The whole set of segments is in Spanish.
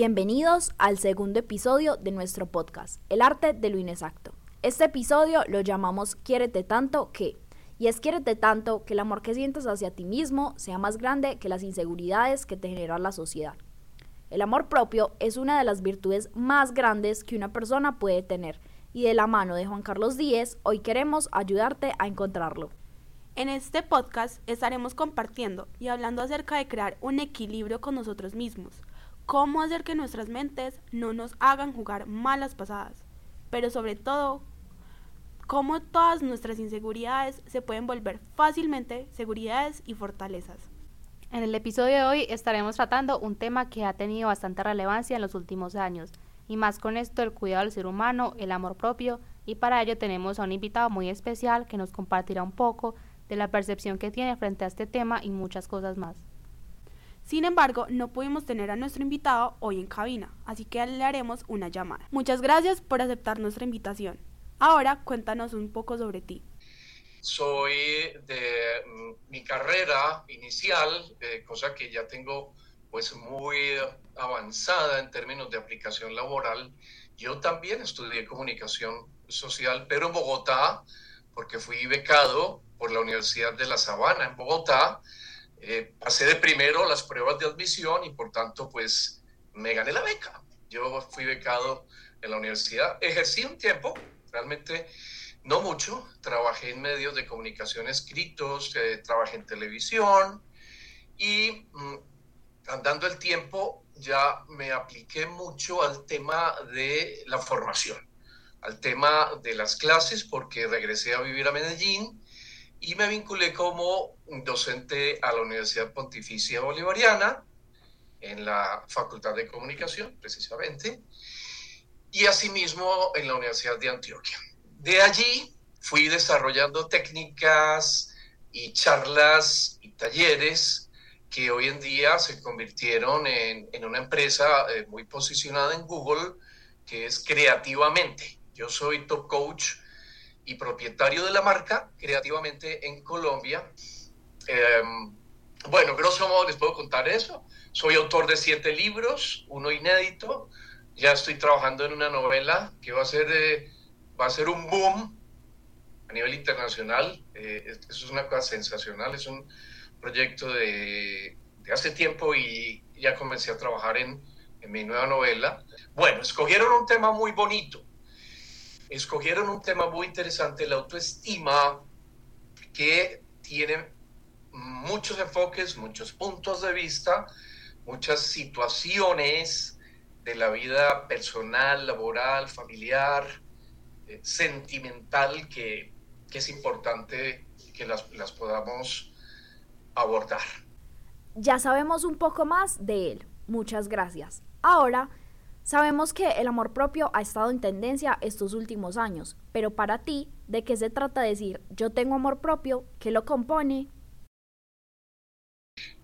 Bienvenidos al segundo episodio de nuestro podcast, El arte de lo inexacto. Este episodio lo llamamos Quiérete tanto que, y es quiérete tanto que el amor que sientes hacia ti mismo sea más grande que las inseguridades que te genera la sociedad. El amor propio es una de las virtudes más grandes que una persona puede tener, y de la mano de Juan Carlos Díez, hoy queremos ayudarte a encontrarlo. En este podcast estaremos compartiendo y hablando acerca de crear un equilibrio con nosotros mismos cómo hacer que nuestras mentes no nos hagan jugar malas pasadas, pero sobre todo, cómo todas nuestras inseguridades se pueden volver fácilmente seguridades y fortalezas. En el episodio de hoy estaremos tratando un tema que ha tenido bastante relevancia en los últimos años, y más con esto el cuidado del ser humano, el amor propio, y para ello tenemos a un invitado muy especial que nos compartirá un poco de la percepción que tiene frente a este tema y muchas cosas más. Sin embargo, no pudimos tener a nuestro invitado hoy en cabina, así que le haremos una llamada. Muchas gracias por aceptar nuestra invitación. Ahora cuéntanos un poco sobre ti. Soy de mm, mi carrera inicial, eh, cosa que ya tengo pues muy avanzada en términos de aplicación laboral. Yo también estudié comunicación social, pero en Bogotá, porque fui becado por la Universidad de La Sabana en Bogotá eh, pasé de primero las pruebas de admisión y por tanto pues me gané la beca. Yo fui becado en la universidad, ejercí un tiempo, realmente no mucho, trabajé en medios de comunicación escritos, eh, trabajé en televisión y mm, andando el tiempo ya me apliqué mucho al tema de la formación, al tema de las clases porque regresé a vivir a Medellín y me vinculé como docente a la Universidad Pontificia Bolivariana, en la Facultad de Comunicación, precisamente, y asimismo en la Universidad de Antioquia. De allí fui desarrollando técnicas y charlas y talleres que hoy en día se convirtieron en, en una empresa eh, muy posicionada en Google, que es Creativamente. Yo soy top coach y propietario de la marca creativamente en Colombia. Em, bueno, grosso modo les puedo contar eso. Soy autor de siete libros, uno inédito. Ya estoy trabajando en una novela que va a ser, eh, va a ser un boom a nivel internacional. Eh, eso es una cosa sensacional. Es un proyecto de, hace tiempo y ya comencé a trabajar en mi nueva novela. Bueno, escogieron un tema muy bonito escogieron un tema muy interesante, la autoestima, que tiene muchos enfoques, muchos puntos de vista, muchas situaciones de la vida personal, laboral, familiar, eh, sentimental, que, es importante que las, las podamos abordar. Ya sabemos un poco más de él. Muchas gracias. Ahora Sabemos que el amor propio ha estado en tendencia estos últimos años, pero para ti, ¿de qué se trata decir yo tengo amor propio? ¿Qué lo compone?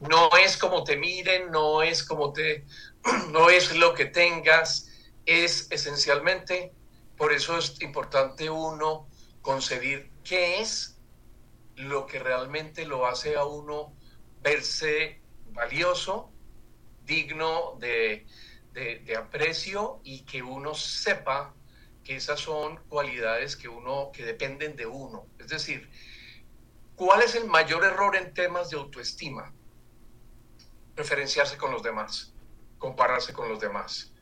No es como te miren, no es como te, no es lo que tengas, es esencialmente, por eso es importante uno concebir qué es lo que realmente lo hace a uno verse valioso, digno de, de, aprecio y que uno sepa que esas son cualidades que uno que dependen de uno. Es decir, ¿cuál es el mayor error en temas de autoestima? Referenciarse con los demás, compararse con los demás.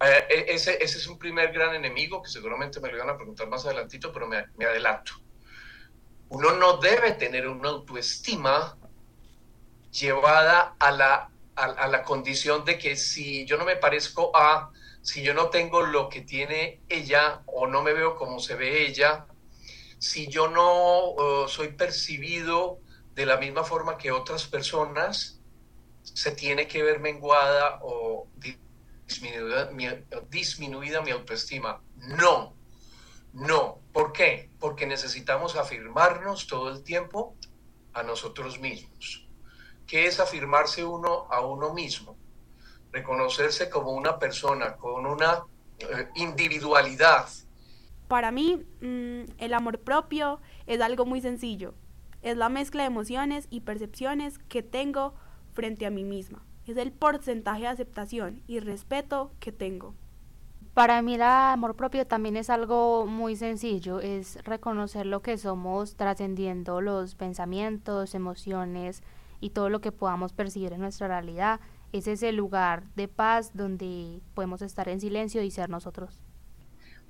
Eh, e, ese, ese, es un primer gran enemigo que seguramente me lo van a preguntar más adelantito, pero me, me adelanto. Uno no debe tener una autoestima llevada a la a, la condición de que si yo no me parezco a, si yo no tengo lo que tiene ella o no me veo como se ve ella, si yo no soy percibido de la misma forma que otras personas, se tiene que ver menguada o disminuida mi, disminuida mi autoestima. No, no. ¿Por qué? Porque necesitamos afirmarnos todo el tiempo a nosotros mismos que es afirmarse uno a uno mismo, reconocerse como una persona con una eh, individualidad. Para mí, mm, el amor propio es algo muy sencillo. Es la mezcla de emociones y percepciones que tengo frente a mí misma. es el porcentaje de aceptación y respeto que tengo. Para mí el amor propio también es algo muy sencillo, es reconocer lo que somos trascendiendo los pensamientos, emociones y todo lo que podamos percibir en nuestra realidad. Es ese lugar de paz donde podemos estar en silencio y ser nosotros.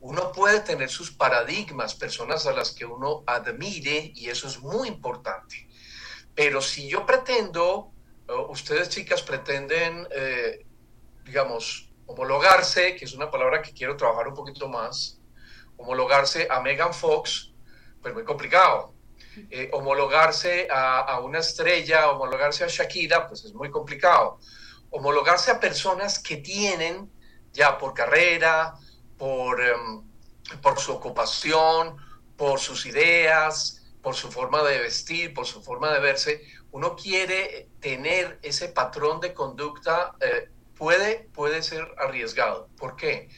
Uno puede tener sus paradigmas, personas a las que uno admire y eso es muy importante. Pero si yo pretendo, ustedes chicas pretenden, eh, digamos, homologarse, que es una palabra que quiero trabajar un poquito más, homologarse a Megan Fox, pues muy complicado. Eh, homologarse a, una estrella, homologarse a Shakira, pues es muy complicado. Homologarse a personas que tienen ya por carrera, por, em, por su ocupación, por sus ideas, por su forma de vestir, por su forma de verse, uno quiere tener ese patrón de conducta eh, puede, puede ser arriesgado. ¿Por qué?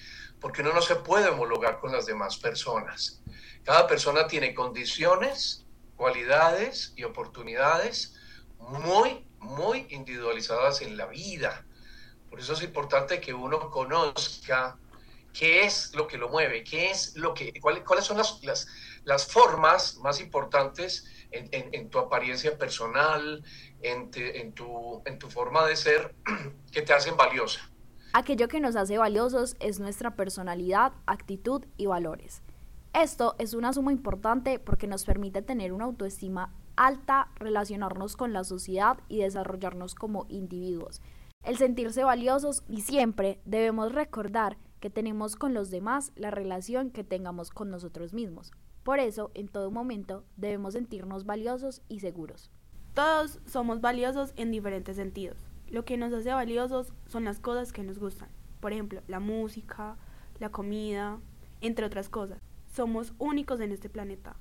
Porque uno no se puede homologar con las demás personas. Cada persona tiene condiciones, cualidades y oportunidades muy, muy individualizadas en la vida. Por eso es importante que uno conozca qué es lo que lo mueve, qué es lo que, cuáles son las, las, las formas más importantes en, tu apariencia personal, en, en, tu, en tu forma de ser, que te hacen valiosa. Aquello que nos hace valiosos es nuestra personalidad, actitud y valores. Esto es una suma importante porque nos permite tener una autoestima alta, relacionarnos con la sociedad y desarrollarnos como individuos. El sentirse valiosos y siempre debemos recordar que tenemos con los demás la relación que tengamos con nosotros mismos. Por eso, en todo momento, debemos sentirnos valiosos y seguros. Todos somos valiosos en diferentes sentidos. Lo que nos hace valiosos son las cosas que nos gustan. Por ejemplo, la música, la comida, entre otras cosas. Somos únicos en este planeta.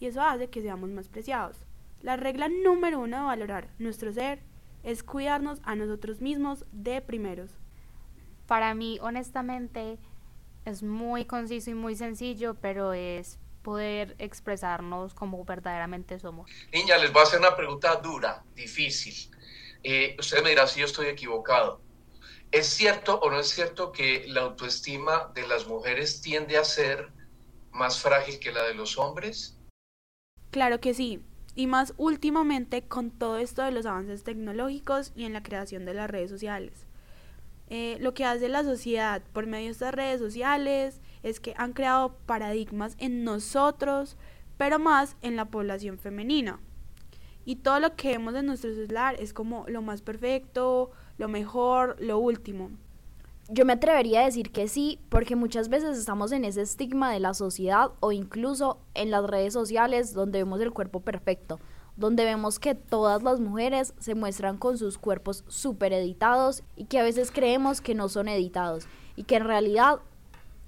Y eso hace que seamos más preciados. La regla número uno de valorar nuestro ser es cuidarnos a nosotros mismos de primeros. Para mí, honestamente, es muy conciso y muy sencillo, pero es poder expresarnos como verdaderamente somos. Niña, les voy a hacer una pregunta dura, difícil. Eh, usted me dirá si yo estoy equivocado. ¿Es cierto o no es cierto que la autoestima de las mujeres tiende a ser más frágil que la de los hombres? Claro que sí, y más últimamente con todo esto de los avances tecnológicos y en la creación de las redes sociales. Eh, lo que hace la sociedad por medio de estas redes sociales es que han creado paradigmas en nosotros, pero más en la población femenina. Y todo lo que vemos en nuestro celular es como lo más perfecto, lo mejor, lo último. Yo me atrevería a decir que sí, porque muchas veces estamos en ese estigma de la sociedad o incluso en las redes sociales donde vemos el cuerpo perfecto, donde vemos que todas las mujeres se muestran con sus cuerpos súper editados y que a veces creemos que no son editados y que en realidad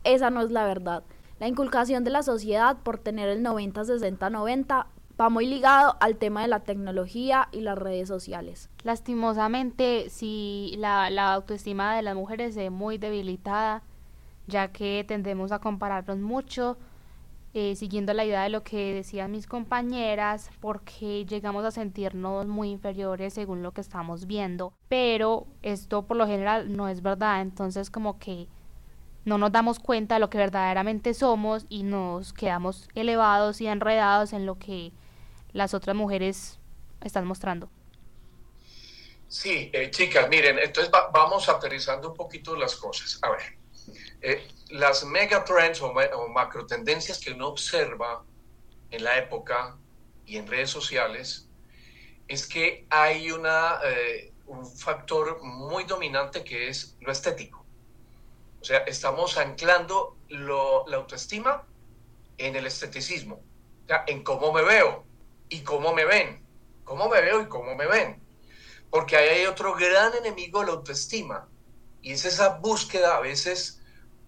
esa no es la verdad. La inculcación de la sociedad por tener el 90-60-90 va muy ligado al tema de la tecnología y las redes sociales. Lastimosamente, si la, la autoestima de las mujeres es muy debilitada, ya que tendemos a compararnos mucho, eh, siguiendo la idea de lo que decían mis compañeras, porque llegamos a sentirnos muy inferiores según lo que estamos viendo, pero esto por lo general no es verdad, entonces como que no nos damos cuenta de lo que verdaderamente somos y nos quedamos elevados y enredados en lo que las otras mujeres están mostrando. Sí, eh, chicas, miren, entonces vamos aterrizando un poquito las cosas. A ver, eh, las megatrends o, o macro tendencias que uno observa en la época y en redes sociales es que hay una, eh, un factor muy dominante que es lo estético. O sea, estamos anclando la autoestima en el esteticismo, o en cómo me veo y cómo me ven, cómo me veo y cómo me ven. Porque ahí hay otro gran enemigo de la autoestima y es esa búsqueda a veces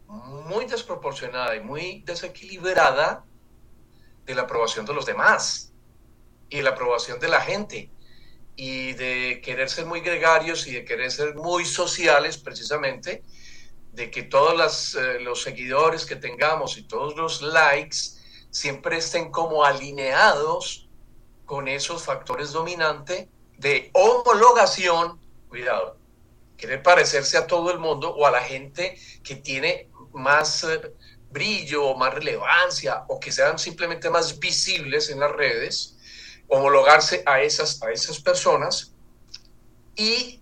muy desproporcionada y muy desequilibrada de la aprobación de los demás y de la aprobación de la gente y de querer ser muy gregarios y de querer ser muy sociales precisamente de que todos eh, los seguidores que tengamos y todos los likes siempre estén como alineados con esos factores dominantes de homologación, cuidado, querer parecerse a todo el mundo o a la gente que tiene más eh, brillo o más relevancia o que sean simplemente más visibles en las redes, homologarse a esas, a esas personas y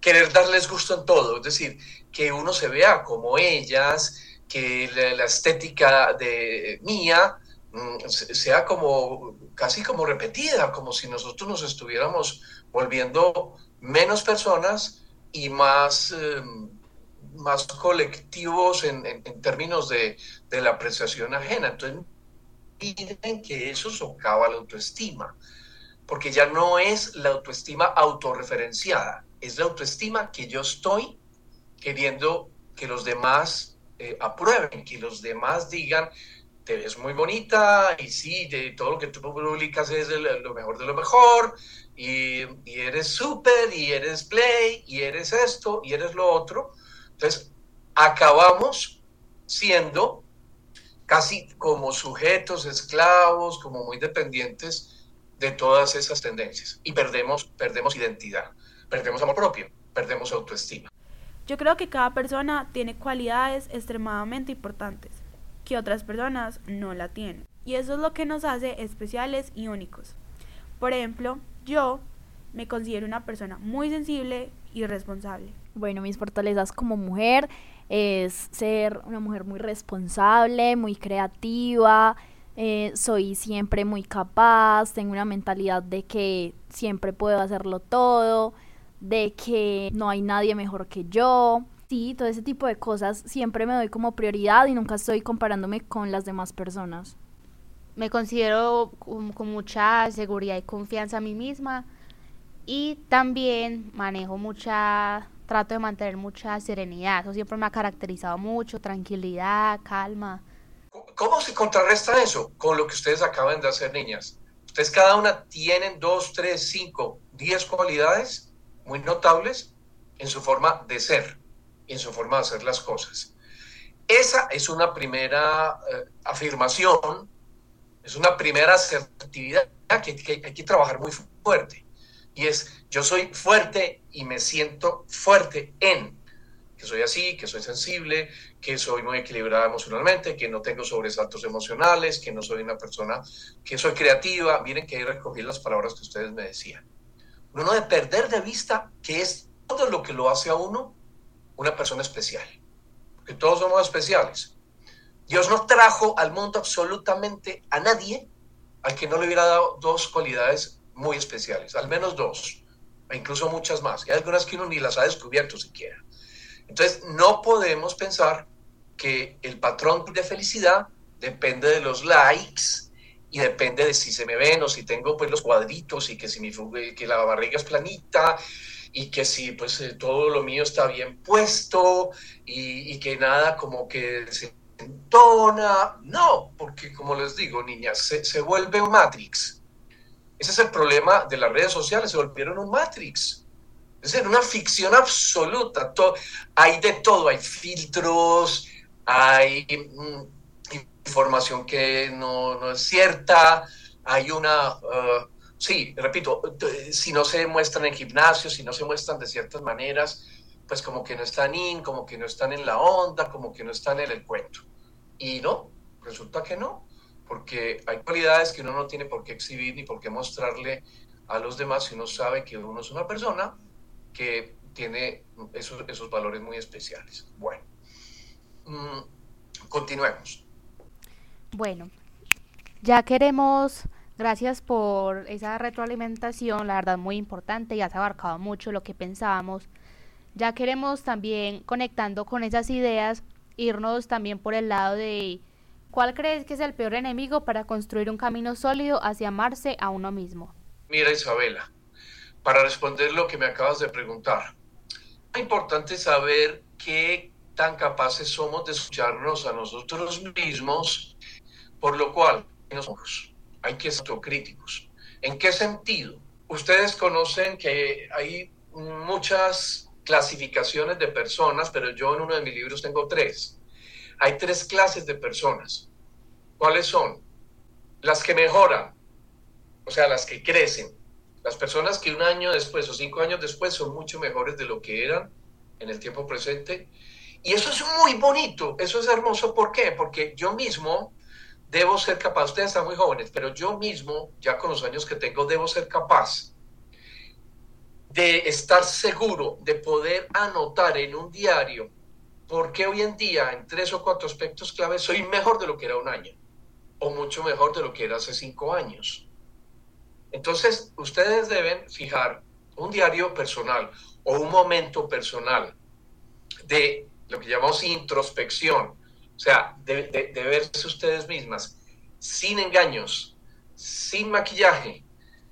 querer darles gusto en todo, es decir, que uno se vea como ellas, que la, estética de mía sea como casi como repetida, como si nosotros nos estuviéramos volviendo menos personas y más, em, más colectivos en, términos de, de, la apreciación ajena. Entonces, miren que eso socava la autoestima, porque ya no es la autoestima autorreferenciada, es la autoestima que yo estoy queriendo que los demás eh, aprueben, que los demás digan, te ves muy bonita y sí, de todo lo que tú publicas es lo mejor de lo mejor y, y eres súper y eres play y eres esto y eres lo otro. Entonces, acabamos siendo casi como sujetos, esclavos, como muy dependientes de todas esas tendencias y perdemos, perdemos identidad, perdemos amor propio, perdemos autoestima. Yo creo que cada persona tiene cualidades extremadamente importantes que otras personas no la tienen. Y eso es lo que nos hace especiales y únicos. Por ejemplo, yo me considero una persona muy sensible y responsable. Bueno, mis fortalezas como mujer es ser una mujer muy responsable, muy creativa, eh, soy siempre muy capaz, tengo una mentalidad de que siempre puedo hacerlo todo, de que no hay nadie mejor que yo. Sí, todo ese tipo de cosas siempre me doy como prioridad y nunca estoy comparándome con las demás personas. Me considero con, mucha seguridad y confianza a mí misma y también manejo mucha, trato de mantener mucha serenidad. Eso siempre me ha caracterizado mucho, tranquilidad, calma. ¿Cómo se contrarresta eso con lo que ustedes acaban de hacer, niñas? Ustedes cada una tienen dos, tres, cinco, diez cualidades muy notables en su forma de ser en su forma de hacer las cosas. Esa es una primera eh, afirmación, es una primera asertividad que, que hay que trabajar muy fuerte. Y es, yo soy fuerte y me siento fuerte en que soy así, que soy sensible, que soy muy equilibrada emocionalmente, que no tengo sobresaltos emocionales, que no soy una persona, que soy creativa. Miren que ahí recogí las palabras que ustedes me decían. Uno no debe perder de vista que es todo lo que lo hace a uno una persona especial. Que todos somos especiales. Dios no trajo al mundo absolutamente a nadie al que no le hubiera dado dos cualidades muy especiales, al menos dos, e incluso muchas más. Y hay algunas que uno ni las ha descubierto siquiera. Entonces, no podemos pensar que el patrón de felicidad depende de los likes y depende de si se me ven o si tengo pues los cuadritos y que si mi que la barriga es planita y que si pues eh, todo lo mío está bien puesto y, y, que nada como que se entona. No, porque como les digo, niñas, se, se vuelve un Matrix. Ese es el problema de las redes sociales, se volvieron un Matrix. Es decir, una ficción absoluta. Todo, hay de todo, hay filtros, hay... Mm, información que no, no es cierta, hay una, uh, sí, repito, si no se muestran en gimnasios, si no se muestran de ciertas maneras, pues como que no están in, como que no están en la onda, como que no están en el cuento. Y no, resulta que no, porque hay cualidades que uno no tiene por qué exhibir ni por qué mostrarle a los demás si uno sabe que uno es una persona que tiene esos, esos valores muy especiales. Bueno, mm, continuemos. Bueno, ya queremos, gracias por esa retroalimentación, la verdad muy importante, ya se ha abarcado mucho lo que pensábamos. Ya queremos también, conectando con esas ideas, irnos también por el lado de cuál crees que es el peor enemigo para construir un camino sólido hacia amarse a uno mismo. Mira Isabela, para responder lo que me acabas de preguntar, es importante saber qué tan capaces somos de escucharnos a nosotros mismos por lo cual, hay que ser autocríticos. ¿En qué sentido? Ustedes conocen que hay muchas clasificaciones de personas, pero yo en uno de mis libros tengo tres. Hay tres clases de personas. ¿Cuáles son? Las que mejoran, o sea, las que crecen, Las personas que un año después o cinco años después son mucho mejores de lo que eran en el tiempo presente. Y eso es muy bonito, eso es hermoso. ¿Por qué? Porque yo mismo debo ser capaz, ustedes están muy jóvenes, pero yo mismo, ya con los años que tengo, debo ser capaz de estar seguro, de poder anotar en un diario por qué hoy en día, en tres o cuatro aspectos clave, soy mejor de lo que era un año o mucho mejor de lo que era hace cinco años. Entonces, ustedes deben fijar un diario personal o un momento personal de lo que llamamos introspección, o sea, de, verse ustedes mismas, sin engaños, sin maquillaje,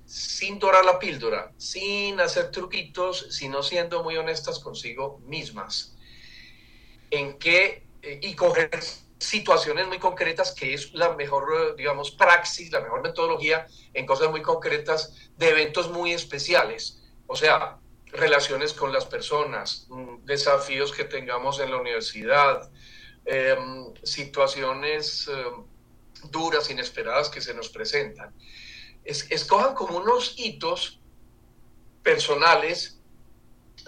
sin dorar la píldora, sin hacer truquitos, sino siendo muy honestas consigo mismas. En qué, eh, y coger situaciones muy concretas, que es la mejor, digamos, praxis, la mejor metodología en cosas muy concretas de eventos muy especiales. O sea, relaciones con las personas, mm, desafíos que tengamos en la universidad, em, situaciones em, duras, inesperadas que se nos presentan. escojan como unos hitos personales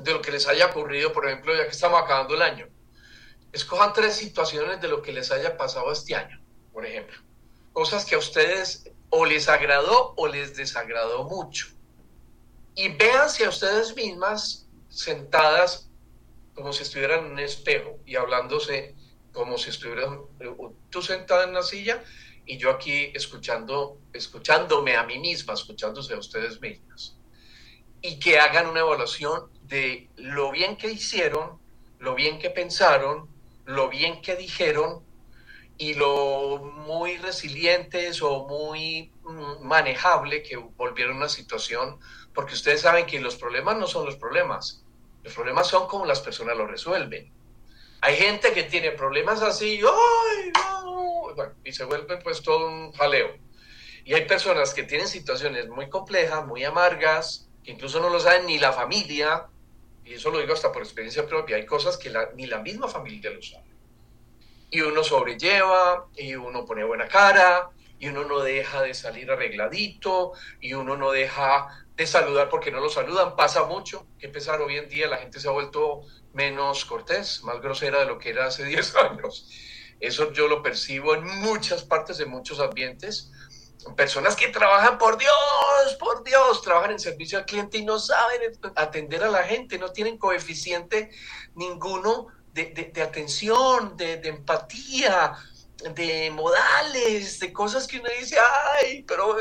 de lo que les haya ocurrido, por ejemplo, ya que estamos acabando el año escojan tres situaciones de lo que les haya pasado este año, por ejemplo. Cosas que a ustedes o les agradó o les desagradó mucho. Y véanse a ustedes mismas sentadas como si estuvieran en un espejo y hablándose como si estuvieran tú sentada en la silla y yo aquí escuchando, escuchándome a mí misma, escuchándose a ustedes mismas. Y que hagan una evaluación de lo bien que hicieron, lo bien que pensaron, lo bien que dijeron y lo muy resilientes o muy mm, manejable que volvieron una situación, porque ustedes saben que los problemas no son los problemas, los problemas son como las personas lo resuelven. Hay gente que tiene problemas así, ¡ay, y se vuelve pues todo un jaleo. Y hay personas que tienen situaciones muy complejas, muy amargas, que incluso no lo saben ni la familia, y eso lo digo hasta por experiencia propia, hay cosas que ni la misma familia lo sabe. Y uno sobrelleva, y uno pone buena cara, y uno no deja de salir arregladito, y uno no deja de saludar porque no lo saludan. Pasa mucho, que empezar hoy en día la gente se ha vuelto menos cortés, más grosera de lo que era hace 10 años. Eso yo lo percibo en muchas partes, de muchos ambientes personas que trabajan por Dios, por Dios, trabajan en servicio al cliente y no saben atender a la gente, no tienen coeficiente ninguno de, atención, de, empatía, de modales, de cosas que uno dice, ay, pero,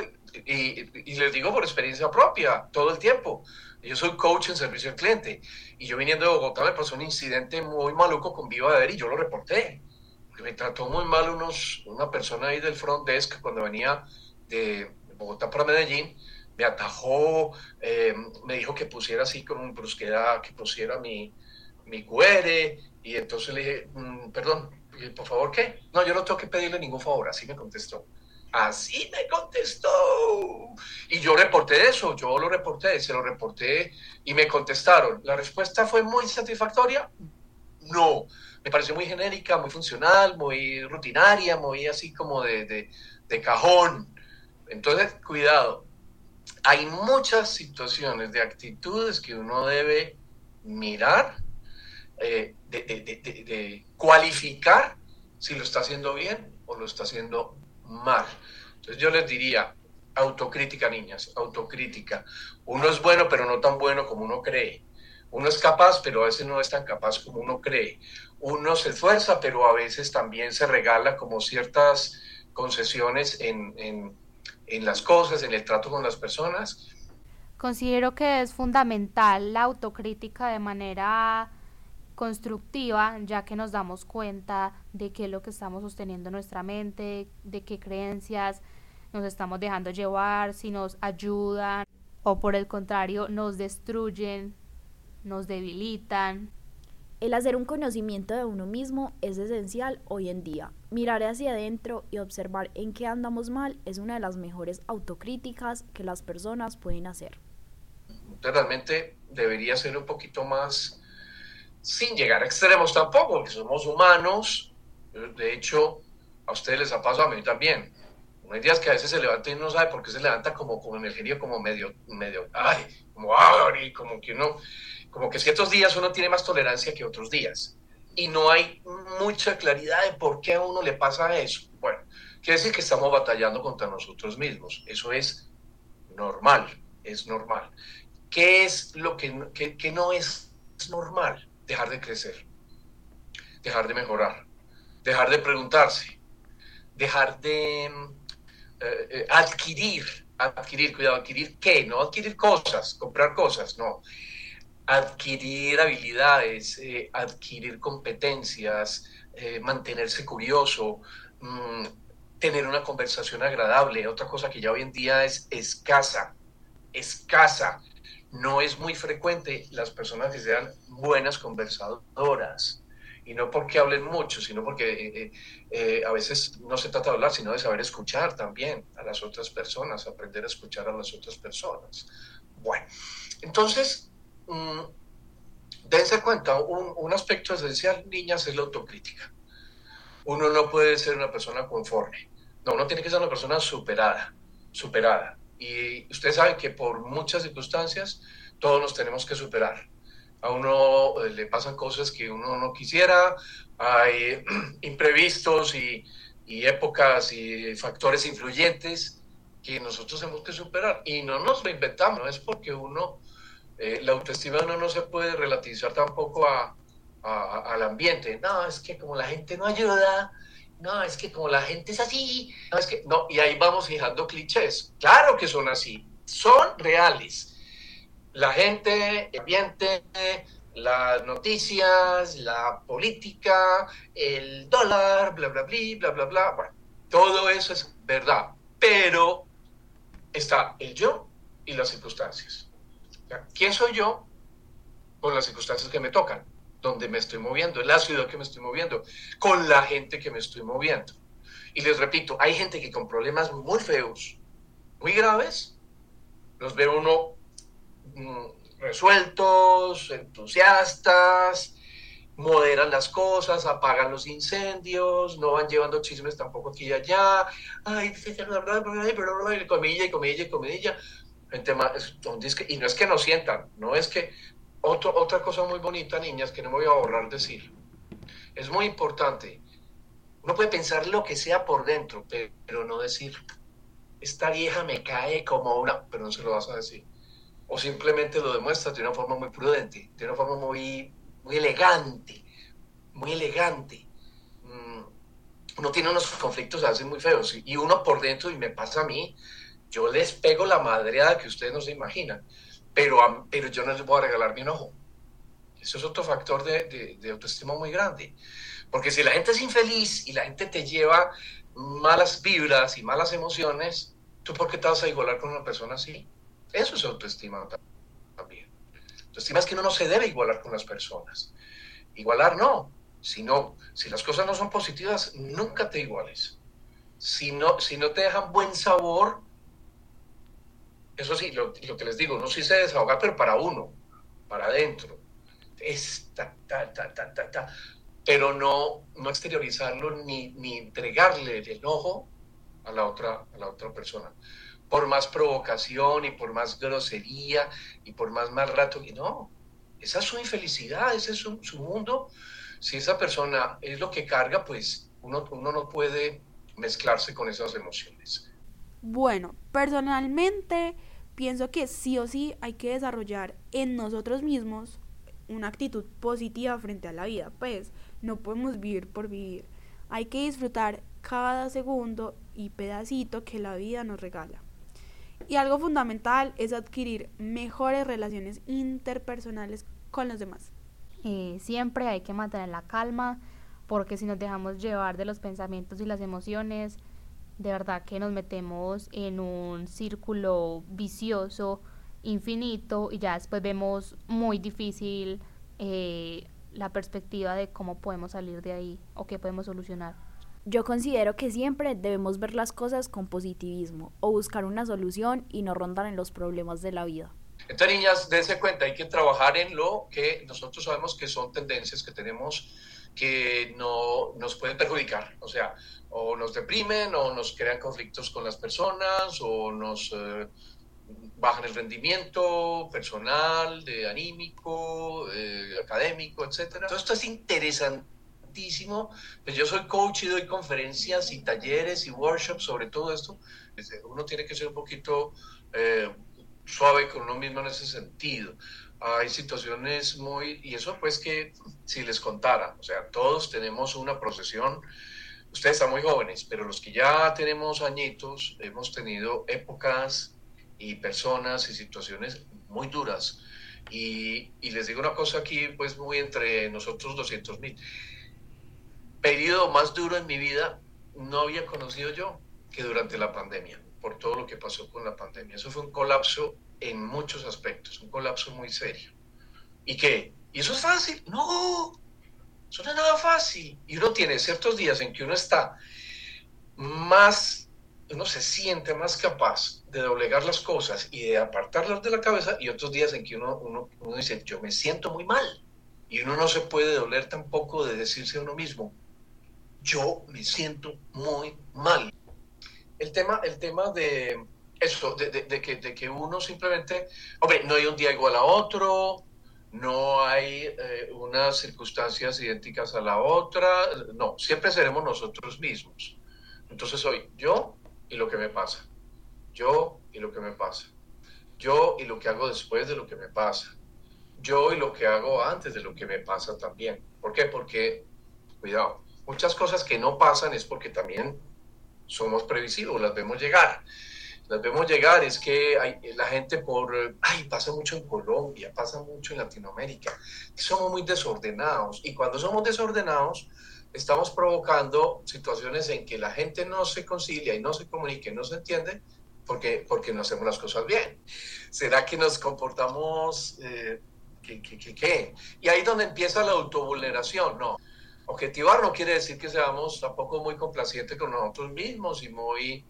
y, les digo por experiencia propia, todo el tiempo. Yo soy coach en servicio al cliente y yo viniendo de Bogotá me pasó un incidente muy maluco con Viva Ver y yo lo reporté. Porque me trató muy mal unos, una persona ahí del front desk cuando venía de Bogotá para Medellín, me atajó, eh, me dijo que pusiera así con brusquedad, que pusiera mi, mi QR, y entonces le dije, mm, perdón, por favor, ¿qué? No, yo no tengo que pedirle ningún favor, así me contestó. Así me contestó. Y yo reporté eso, yo lo reporté, se lo reporté y me contestaron. La respuesta fue muy satisfactoria. No, me pareció muy genérica, muy funcional, muy rutinaria, muy así como de, de, de cajón. Entonces, cuidado. Hay muchas situaciones de actitudes que uno debe mirar, eh, de, cualificar si lo está haciendo bien o lo está haciendo mal. Entonces yo les diría, autocrítica, niñas, autocrítica. Uno es bueno, pero no tan bueno como uno cree. Uno es capaz, pero a veces no es tan capaz como uno cree. Uno se esfuerza, pero a veces también se regala como ciertas concesiones en, en las cosas, en el trato con las personas. Considero que es fundamental la autocrítica de manera constructiva, ya que nos damos cuenta de qué es lo que estamos sosteniendo en nuestra mente, de qué creencias nos estamos dejando llevar, si nos ayudan o por el contrario nos destruyen, nos debilitan. El hacer un conocimiento de uno mismo es esencial hoy en día. Mirar hacia adentro y observar en qué andamos mal es una de las mejores autocríticas que las personas pueden hacer. Realmente debería ser un poquito más, sin llegar a extremos tampoco, porque somos humanos. De hecho, a ustedes les ha pasado a mí también. hay días que a veces se levanta y no sabe por qué se levanta como, como en el genio, como medio, medio, ay, como, ay, como que uno, como que ciertos días uno tiene más tolerancia que otros días. Y no hay mucha claridad de por qué a uno le pasa eso. Bueno, quiere decir que estamos batallando contra nosotros mismos. Eso es normal, es normal. ¿Qué es lo que, que, que no es normal? Dejar de crecer, dejar de mejorar, dejar de preguntarse, dejar de eh, eh, adquirir, adquirir, cuidado, adquirir qué, no adquirir cosas, comprar cosas, no. Adquirir habilidades, eh, adquirir competencias, mantenerse curioso, mm, tener una conversación agradable. Otra cosa que ya hoy en día es escasa, escasa. No es muy frecuente las personas que sean buenas conversadoras y no porque hablen mucho, sino porque eh, eh, eh, a veces no se trata de hablar, sino de saber escuchar también a las otras personas, aprender a escuchar a las otras personas. Bueno, entonces, mmm, dense cuenta, un, un, aspecto esencial, niñas, es la autocrítica. Uno no puede ser una persona conforme, no, uno tiene que ser una persona superada, superada. Y ustedes saben que por muchas circunstancias todos nos tenemos que superar. A uno eh, le pasan cosas que uno no quisiera, hay imprevistos y, y, épocas y factores influyentes que nosotros tenemos que superar. Y no nos lo inventamos, es porque uno, eh, la autoestima de uno no se puede relativizar tampoco a, a, al ambiente, no, es que como la gente no ayuda, no, es que como la gente es así, no, es que, no, y ahí vamos fijando clichés, claro que son así, son reales la gente, el ambiente, las noticias, la política, el dólar, bla, bla, bla, bla, bla, bla. Bueno, todo eso es verdad, pero está el yo y las circunstancias. ¿Quién soy yo con las circunstancias que me tocan? Donde me estoy moviendo, en la ciudad que me estoy moviendo, con la gente que me estoy moviendo. Y les repito, hay gente que con problemas muy feos, muy graves, los ve uno Mm, resueltos, entusiastas, moderan las cosas, apagan los incendios, no van llevando chismes tampoco aquí y allá, ay, pero comilla y comilla y comilla. Gente más, y no es que no sientan, no es que... Otro, otra cosa muy bonita, niñas, que no me voy a ahorrar decir. Es muy importante. Uno puede pensar lo que sea por dentro, pero no decir, esta vieja me cae como una, pero no se lo vas a decir o simplemente lo demuestras de una forma muy prudente, de una forma muy, muy elegante, muy elegante. Mm, uno tiene unos conflictos a veces muy feos y uno por dentro, y me pasa a mí, yo les pego la madreada que ustedes no se imaginan, pero, pero yo no les voy a regalar mi ojo. Eso es otro factor de, de, de autoestima muy grande. Porque si la gente es infeliz y la gente te lleva malas vibras y malas emociones, ¿tú por qué te vas a igualar con una persona así? Eso es autoestima también. Autoestima es que uno no se debe igualar con las personas. Igualar no, sino si las cosas no son positivas, nunca te iguales. Si no, si no te dejan buen sabor, eso sí, lo, que les digo, no sí se desahogar, pero para uno, para adentro. Es ta, ta, ta, ta, ta. Pero no, no exteriorizarlo ni, ni entregarle el enojo a la otra, a la otra persona por más provocación y por más grosería y por más mal rato. Y no, esa es su infelicidad, ese es su, mundo. Si esa persona es lo que carga, pues uno, uno no puede mezclarse con esas emociones. Bueno, personalmente pienso que sí o sí hay que desarrollar en nosotros mismos una actitud positiva frente a la vida. Pues no podemos vivir por vivir. Hay que disfrutar cada segundo y pedacito que la vida nos regala. Y algo fundamental es adquirir mejores relaciones interpersonales con los demás. Eh, siempre hay que mantener la calma porque si nos dejamos llevar de los pensamientos y las emociones, de verdad que nos metemos en un círculo vicioso infinito y ya después vemos muy difícil eh, la perspectiva de cómo podemos salir de ahí o qué podemos solucionar. Yo considero que siempre debemos ver las cosas con positivismo o buscar una solución y no rondar en los problemas de la vida. Entonces, niñas, dense cuenta, hay que trabajar en lo que nosotros sabemos que son tendencias que tenemos que no nos pueden perjudicar. O sea, o nos deprimen, o nos crean conflictos con las personas, o nos eh, bajan el rendimiento personal, de anímico, eh, académico, etcétera. Todo esto es interesantísimo. Pues yo soy coach y doy conferencias y talleres y workshops sobre todo esto. Uno tiene que ser un poquito eh, suave con uno mismo en ese sentido. Hay situaciones muy, y eso pues que si les contara, o sea, todos tenemos una procesión, ustedes están muy jóvenes, pero los que ya tenemos añitos, hemos tenido épocas y personas y situaciones muy duras. Y, y les digo una cosa aquí, pues muy entre nosotros 200 mil. Periodo más duro en mi vida no había conocido yo que durante la pandemia por todo lo que pasó con la pandemia. Eso fue un colapso en muchos aspectos, un colapso muy serio. ¿Y qué? ¿Y eso es fácil? No, eso no es nada fácil. Y uno tiene ciertos días en que uno está más, uno se siente más capaz de doblegar las cosas y de apartarlas de la cabeza y otros días en que uno, uno, uno dice, yo me siento muy mal. Y uno no se puede doler tampoco de decirse a uno mismo, yo me siento muy mal el tema, el tema de eso, de, que, de que uno simplemente, hombre, no hay un día igual a otro, no hay eh, unas circunstancias idénticas a la otra, no, siempre seremos nosotros mismos. Entonces soy yo y lo que me pasa, yo y lo que me pasa, yo y lo que hago después de lo que me pasa, yo y lo que hago antes de lo que me pasa también. ¿Por qué? Porque, cuidado, muchas cosas que no pasan es porque también somos previsivos, las vemos llegar. Las vemos llegar, es que hay, la gente por, ay, pasa mucho en Colombia, pasa mucho en Latinoamérica, somos muy desordenados y cuando somos desordenados estamos provocando situaciones en que la gente no se concilia y no se comunica y no se entiende porque, porque no hacemos las cosas bien. ¿Será que nos comportamos... Eh, ¿qué, qué? Y ahí es donde empieza la autovulneración, no objetivar no quiere decir que seamos tampoco muy complacientes con nosotros mismos y muy,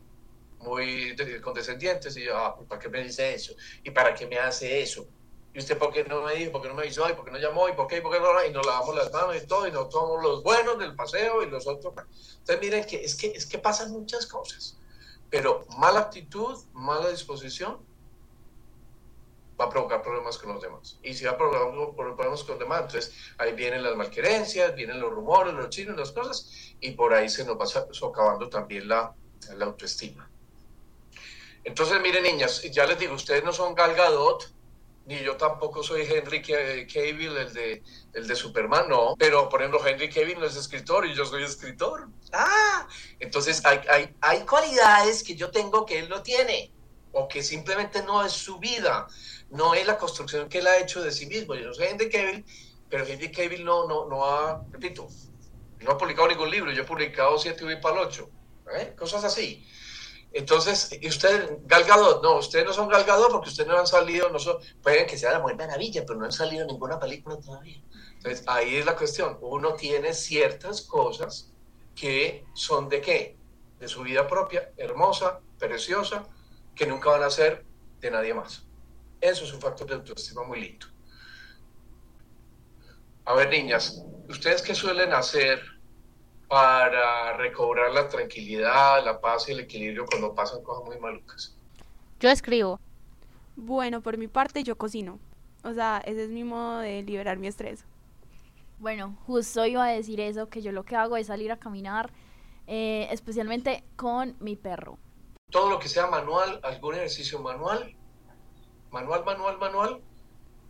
muy condescendientes. Y yo, ah, ¿para qué me dice eso? ¿Y para qué me hace eso? ¿Y usted por qué no me dijo? ¿Por qué no me hizo? ¿Y por qué no llamó? ¿Y por qué? ¿Y por qué no? Y nos lavamos las manos y todo, y nos somos los buenos del paseo y los otros. Entonces, miren que es que, es que pasan muchas cosas. Pero mala actitud, mala disposición, va a provocar problemas con los demás. Y si va a provocar problemas con los demás, entonces ahí vienen las malquerencias, vienen los rumores, los chinos, las cosas, y por ahí se nos va socavando también la, la autoestima. Entonces, miren, niñas, ya les digo, ustedes no son Gal Gadot, ni yo tampoco soy Henry Cavill, el de, el de Superman, no. Pero, por ejemplo, Henry Cavill no es escritor y yo soy escritor. Ah, entonces hay, hay, hay cualidades que yo tengo que él no tiene, o que simplemente no es su vida no es la construcción que él ha hecho de sí mismo. Yo no soy Henry Cavill, pero Henry Cavill no, no, no ha, repito, no ha publicado ningún libro, yo he publicado siete y para el ocho, ¿eh? cosas así. Entonces, y ustedes, Galgado, no, ustedes no son Galgado porque ustedes no han salido, no son, pueden que sea la Mujer Maravilla, pero no han salido ninguna película todavía. Entonces, ahí es la cuestión. Uno tiene ciertas cosas que son de qué? De su vida propia, hermosa, preciosa, que nunca van a ser de nadie más. Eso es un factor de autoestima muy lindo. A ver, niñas, ¿ustedes qué suelen hacer para recobrar la tranquilidad, la paz y el equilibrio cuando pasan cosas muy malucas? Yo escribo. Bueno, por mi parte yo cocino. O sea, ese es mi modo de liberar mi estrés. Bueno, justo iba a decir eso, que yo lo que hago es salir a caminar, eh, especialmente con mi perro. Todo lo que sea manual, algún ejercicio manual, manual, manual, manual,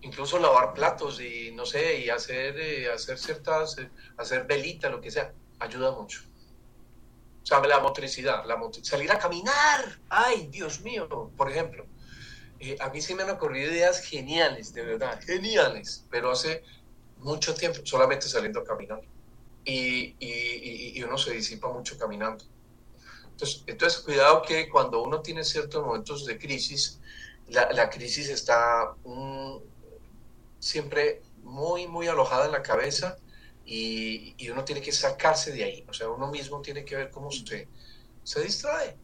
incluso lavar platos y no sé, y hacer, eh, hacer ciertas, eh, hacer velita, lo que sea, ayuda mucho. O sea, la motricidad, la salir a caminar, ay, Dios mío, por ejemplo. Eh, a mí sí me han ocurrido ideas geniales, de verdad, geniales, pero hace mucho tiempo solamente saliendo a caminar. Y, y, y uno se disipa mucho caminando. Entonces, entonces, cuidado que cuando uno tiene ciertos momentos de crisis, la, crisis está mm, siempre muy, muy alojada en la cabeza y, uno tiene que sacarse de ahí. O sea, uno mismo tiene que ver cómo usted se distrae.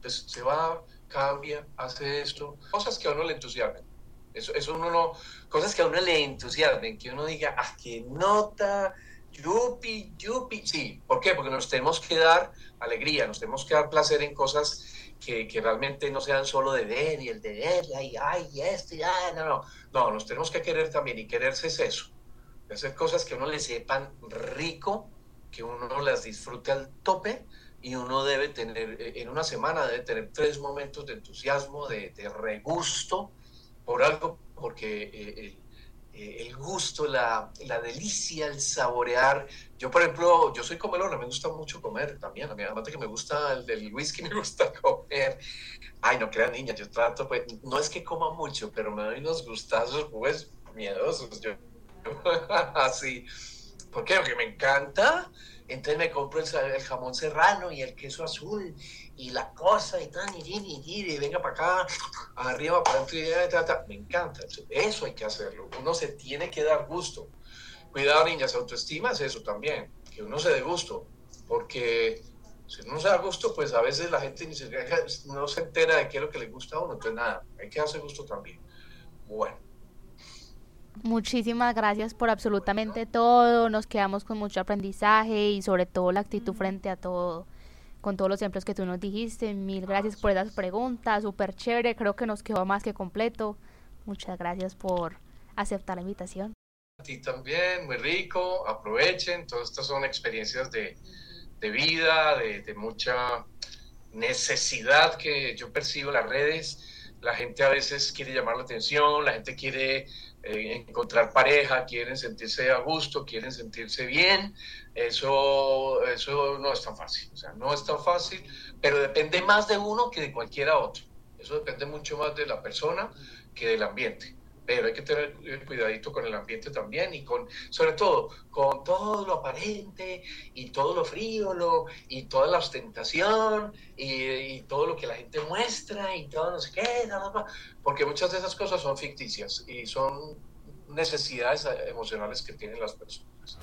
Pues se va, cambia, hace esto, cosas que a uno le entusiasman. Eso, eso uno no, cosas que a uno le entusiasmen, que uno diga, ah, qué nota, yupi, yupi. Sí, ¿por qué? Porque nos tenemos que dar alegría, nos tenemos que dar placer en cosas que, que realmente no sean solo de ver y el de ver, y ay, ay, esto, y ay, no, no. No, nos tenemos que querer también y quererse es eso. Hacer cosas que uno le sepan rico, que uno las disfrute al tope y uno debe tener, eh, en una semana debe tener tres momentos de entusiasmo, de, de regusto por algo, porque eh, eh, el gusto, la, la, delicia, el saborear. Yo, por ejemplo, yo soy comelona, me gusta mucho comer también. Además de que me gusta el whisky, me gusta comer. Ay, no crean niña, yo trato, pues, no es que coma mucho, pero me doy unos gustazos, pues, miedosos. Yo, así. ¿Por qué? Porque me encanta. Entonces me compro el, el, jamón serrano y el queso azul y la cosa y tal, y, y, y, y venga para acá, arriba, para adentro, me encanta. Eso hay que hacerlo. Uno se tiene que dar gusto. Cuidado, niñas, autoestima es eso también, que uno se dé gusto, porque si uno se da gusto, pues a veces la gente ni no se entera de qué es lo que le gusta a uno, entonces nada, hay que darse gusto también. Bueno. Muchísimas gracias por absolutamente todo. Nos quedamos con mucho aprendizaje y sobre todo la actitud frente a todo, con todos los ejemplos que tú nos dijiste. Mil gracias por esas preguntas, súper chévere. Creo que nos quedó más que completo. Muchas gracias por aceptar la invitación. A ti también, muy rico. Aprovechen. Todas estas son experiencias de, de vida, de, de mucha necesidad que yo percibo en las redes. La gente a veces quiere llamar la atención, la gente quiere eh, encontrar pareja, quieren sentirse a gusto, quieren sentirse bien, eso, eso no es tan fácil, o sea, no es tan fácil, pero depende más de uno que de cualquiera otro. Eso depende mucho más de la persona que del ambiente. Pero hay que tener cuidadito con el ambiente también y con, sobre todo, con todo lo aparente y todo lo frívolo y toda la ostentación y, todo lo que la gente muestra y todo no sé qué, porque muchas de esas cosas son ficticias y son necesidades emocionales que tienen las personas.